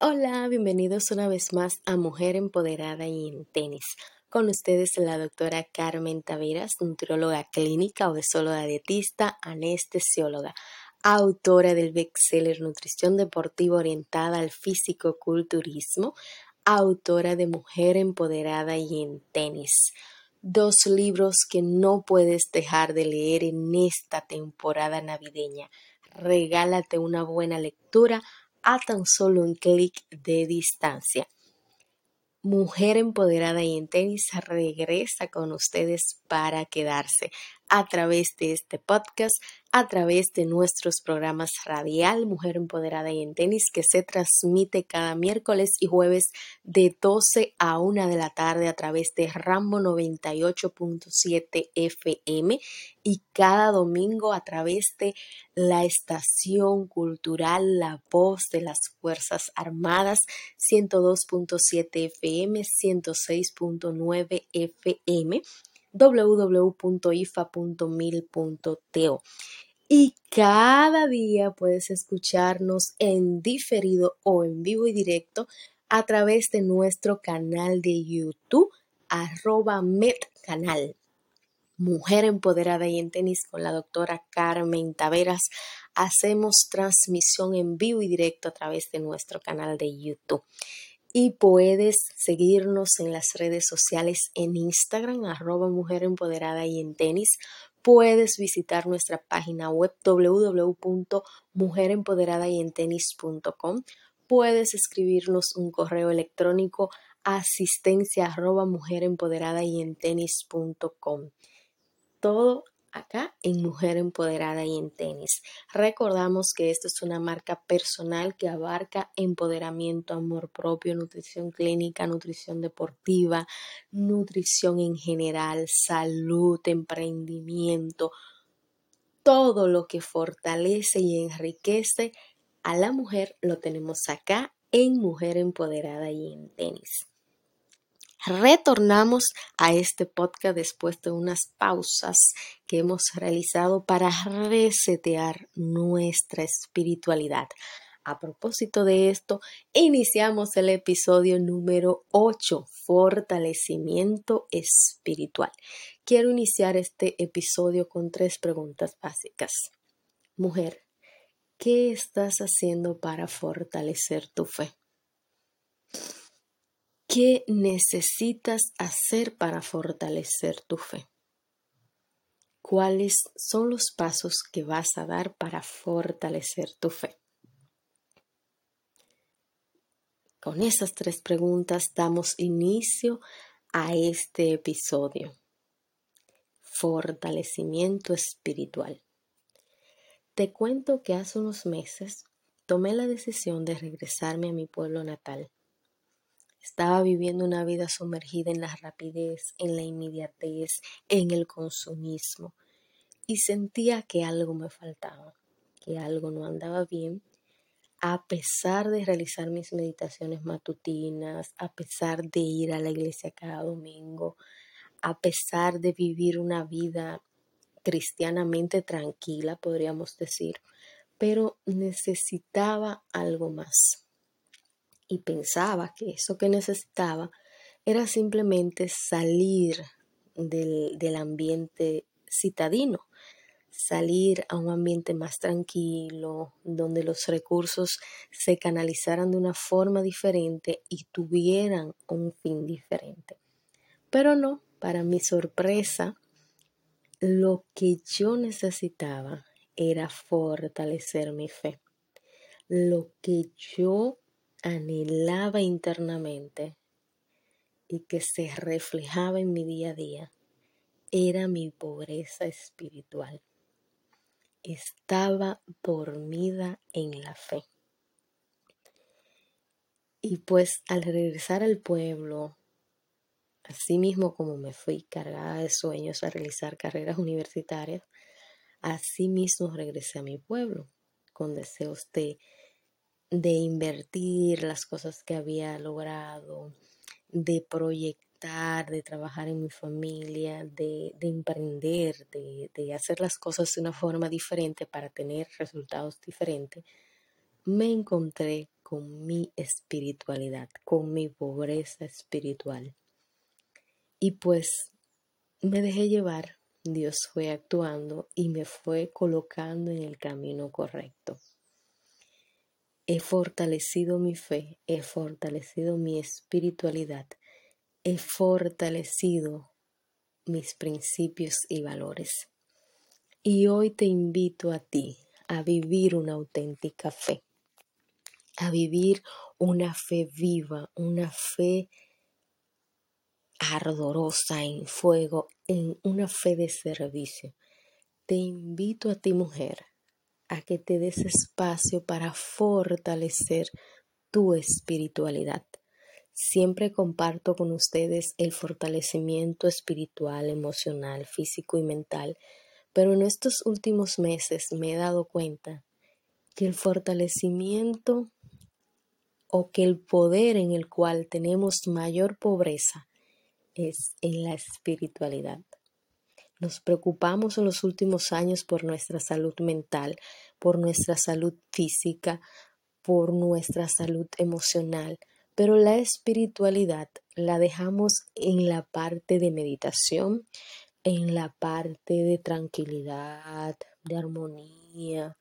Hola, bienvenidos una vez más a Mujer Empoderada y en Tenis. Con ustedes la doctora Carmen Taveras, nutrióloga clínica, obesóloga dietista, anestesióloga, autora del bestseller Nutrición Deportiva Orientada al Físico-Culturismo, autora de Mujer Empoderada y en Tenis. Dos libros que no puedes dejar de leer en esta temporada navideña. Regálate una buena lectura a tan solo un clic de distancia. Mujer empoderada y en tenis regresa con ustedes para quedarse a través de este podcast, a través de nuestros programas radial Mujer Empoderada y en Tenis que se transmite cada miércoles y jueves de 12 a 1 de la tarde a través de Rambo 98.7 FM y cada domingo a través de la estación cultural La Voz de las Fuerzas Armadas 102.7 FM, 106.9 FM www.ifa.mil.to. Y cada día puedes escucharnos en diferido o en vivo y directo a través de nuestro canal de YouTube, arroba canal Mujer Empoderada y en Tenis con la doctora Carmen Taveras. Hacemos transmisión en vivo y directo a través de nuestro canal de YouTube y puedes seguirnos en las redes sociales en Instagram, arroba mujer empoderada y en tenis. Puedes visitar nuestra página web www.mujerempoderadayentenis.com. Puedes escribirnos un correo electrónico asistencia arroba mujerempoderada y en tenis.com. Todo acá en Mujer Empoderada y en Tenis. Recordamos que esto es una marca personal que abarca empoderamiento, amor propio, nutrición clínica, nutrición deportiva, nutrición en general, salud, emprendimiento, todo lo que fortalece y enriquece a la mujer lo tenemos acá en Mujer Empoderada y en Tenis. Retornamos a este podcast después de unas pausas que hemos realizado para resetear nuestra espiritualidad. A propósito de esto, iniciamos el episodio número 8, fortalecimiento espiritual. Quiero iniciar este episodio con tres preguntas básicas. Mujer, ¿qué estás haciendo para fortalecer tu fe? ¿Qué necesitas hacer para fortalecer tu fe? ¿Cuáles son los pasos que vas a dar para fortalecer tu fe? Con esas tres preguntas damos inicio a este episodio. Fortalecimiento espiritual. Te cuento que hace unos meses tomé la decisión de regresarme a mi pueblo natal estaba viviendo una vida sumergida en la rapidez, en la inmediatez, en el consumismo y sentía que algo me faltaba, que algo no andaba bien, a pesar de realizar mis meditaciones matutinas, a pesar de ir a la iglesia cada domingo, a pesar de vivir una vida cristianamente tranquila, podríamos decir, pero necesitaba algo más y pensaba que eso que necesitaba era simplemente salir del, del ambiente citadino, salir a un ambiente más tranquilo, donde los recursos se canalizaran de una forma diferente y tuvieran un fin diferente. Pero no, para mi sorpresa, lo que yo necesitaba era fortalecer mi fe. Lo que yo anhelaba internamente y que se reflejaba en mi día a día era mi pobreza espiritual. Estaba dormida en la fe. Y pues al regresar al pueblo, así mismo como me fui cargada de sueños a realizar carreras universitarias, así mismo regresé a mi pueblo con deseos de de invertir las cosas que había logrado, de proyectar, de trabajar en mi familia, de, emprender, de, de hacer las cosas de una forma diferente para tener resultados diferentes, me encontré con mi espiritualidad, con mi pobreza espiritual. Y pues me dejé llevar, Dios fue actuando y me fue colocando en el camino correcto. He fortalecido mi fe, he fortalecido mi espiritualidad, he fortalecido mis principios y valores. Y hoy te invito a ti a vivir una auténtica fe, a vivir una fe viva, una fe ardorosa en fuego, en una fe de servicio. Te invito a ti mujer a que te des espacio para fortalecer tu espiritualidad. Siempre comparto con ustedes el fortalecimiento espiritual, emocional, físico y mental, pero en estos últimos meses me he dado cuenta que el fortalecimiento o que el poder en el cual tenemos mayor pobreza es en la espiritualidad. Nos preocupamos en los últimos años por nuestra salud mental, por nuestra salud física, por nuestra salud emocional, pero la espiritualidad la dejamos en la parte de meditación, en la parte de tranquilidad, de armonía,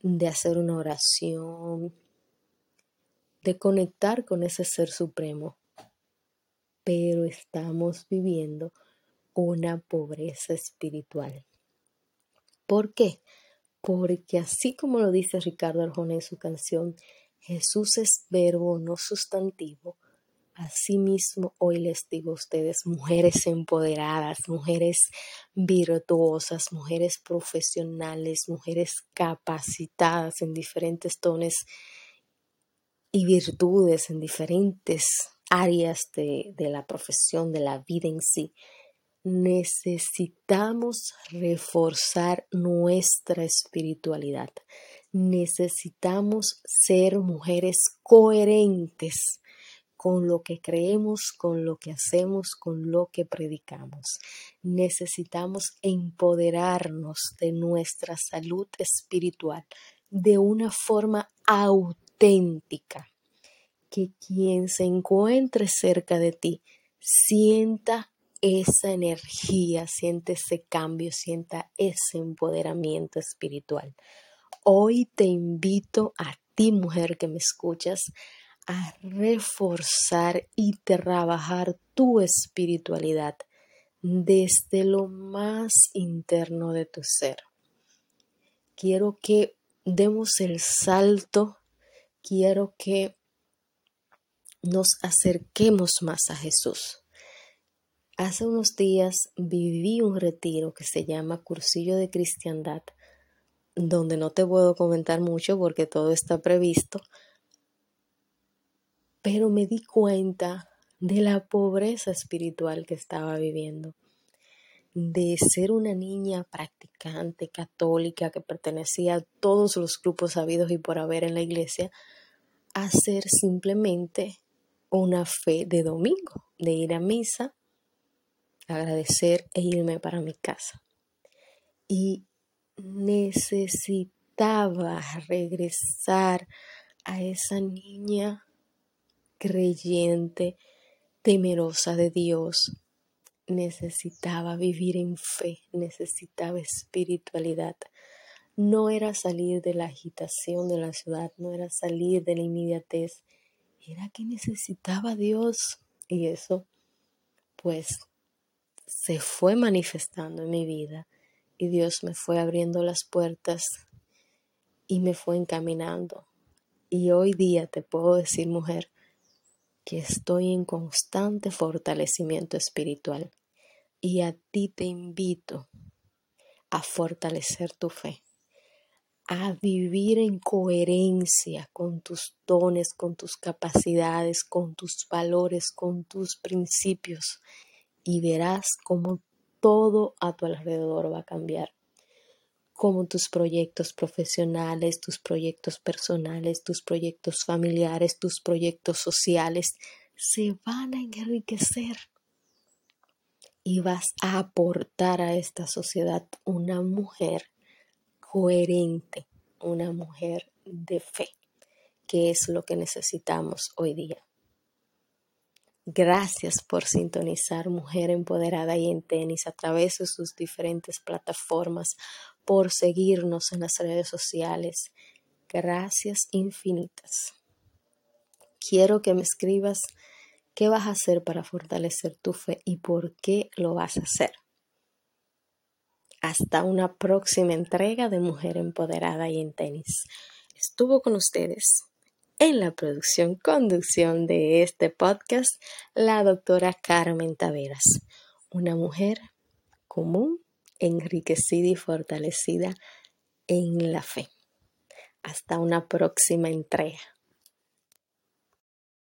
de hacer una oración, de conectar con ese ser supremo. Pero estamos viviendo una pobreza espiritual. ¿Por qué? Porque así como lo dice Ricardo Arjona en su canción, Jesús es verbo, no sustantivo. Asimismo, hoy les digo a ustedes, mujeres empoderadas, mujeres virtuosas, mujeres profesionales, mujeres capacitadas en diferentes tones y virtudes, en diferentes áreas de la profesión, de la vida en sí, necesitamos reforzar nuestra espiritualidad. Necesitamos ser mujeres coherentes con lo que creemos, con lo que hacemos, con lo que predicamos. Necesitamos empoderarnos de nuestra salud espiritual de una forma auténtica. Que quien se encuentre cerca de ti sienta esa energía, siente ese cambio, sienta ese empoderamiento espiritual. Hoy te invito a ti, mujer que me escuchas, a reforzar y trabajar tu espiritualidad desde lo más interno de tu ser. Quiero que demos el salto, quiero que nos acerquemos más a Jesús. Hace unos días viví un retiro que se llama Cursillo de Cristiandad, donde no te puedo comentar mucho porque todo está previsto, pero me di cuenta de la pobreza espiritual que estaba viviendo, de ser una niña practicante católica que pertenecía a todos los grupos habidos y por haber en la iglesia, a ser simplemente una fe de domingo, de ir a misa agradecer e irme para mi casa. Y necesitaba regresar a esa niña creyente, temerosa de Dios. Necesitaba vivir en fe, necesitaba espiritualidad. No era salir de la agitación de la ciudad, no era salir de la inmediatez, era que necesitaba Dios. Y eso, pues, se fue manifestando en mi vida y Dios me fue abriendo las puertas y me fue encaminando. Y hoy día te puedo decir, mujer, que estoy en constante fortalecimiento espiritual y a ti te invito a fortalecer tu fe, a vivir en coherencia con tus dones, con tus capacidades, con tus valores, con tus principios y verás cómo todo a tu alrededor va a cambiar. Cómo tus proyectos profesionales, tus proyectos personales, tus proyectos familiares, tus proyectos sociales se van a enriquecer. Y vas a aportar a esta sociedad una mujer coherente, una mujer de fe, qué es lo que necesitamos hoy día. Gracias por sintonizar Mujer Empoderada y en tenis a través de sus diferentes plataformas, por seguirnos en las redes sociales. Gracias infinitas. Quiero que me escribas qué vas a hacer para fortalecer tu fe y por qué lo vas a hacer. Hasta una próxima entrega de Mujer Empoderada y en tenis. Estuvo con ustedes en la producción, conducción de este podcast, la doctora Carmen Taveras, una mujer común, enriquecida y fortalecida en la fe. Hasta una próxima entrega.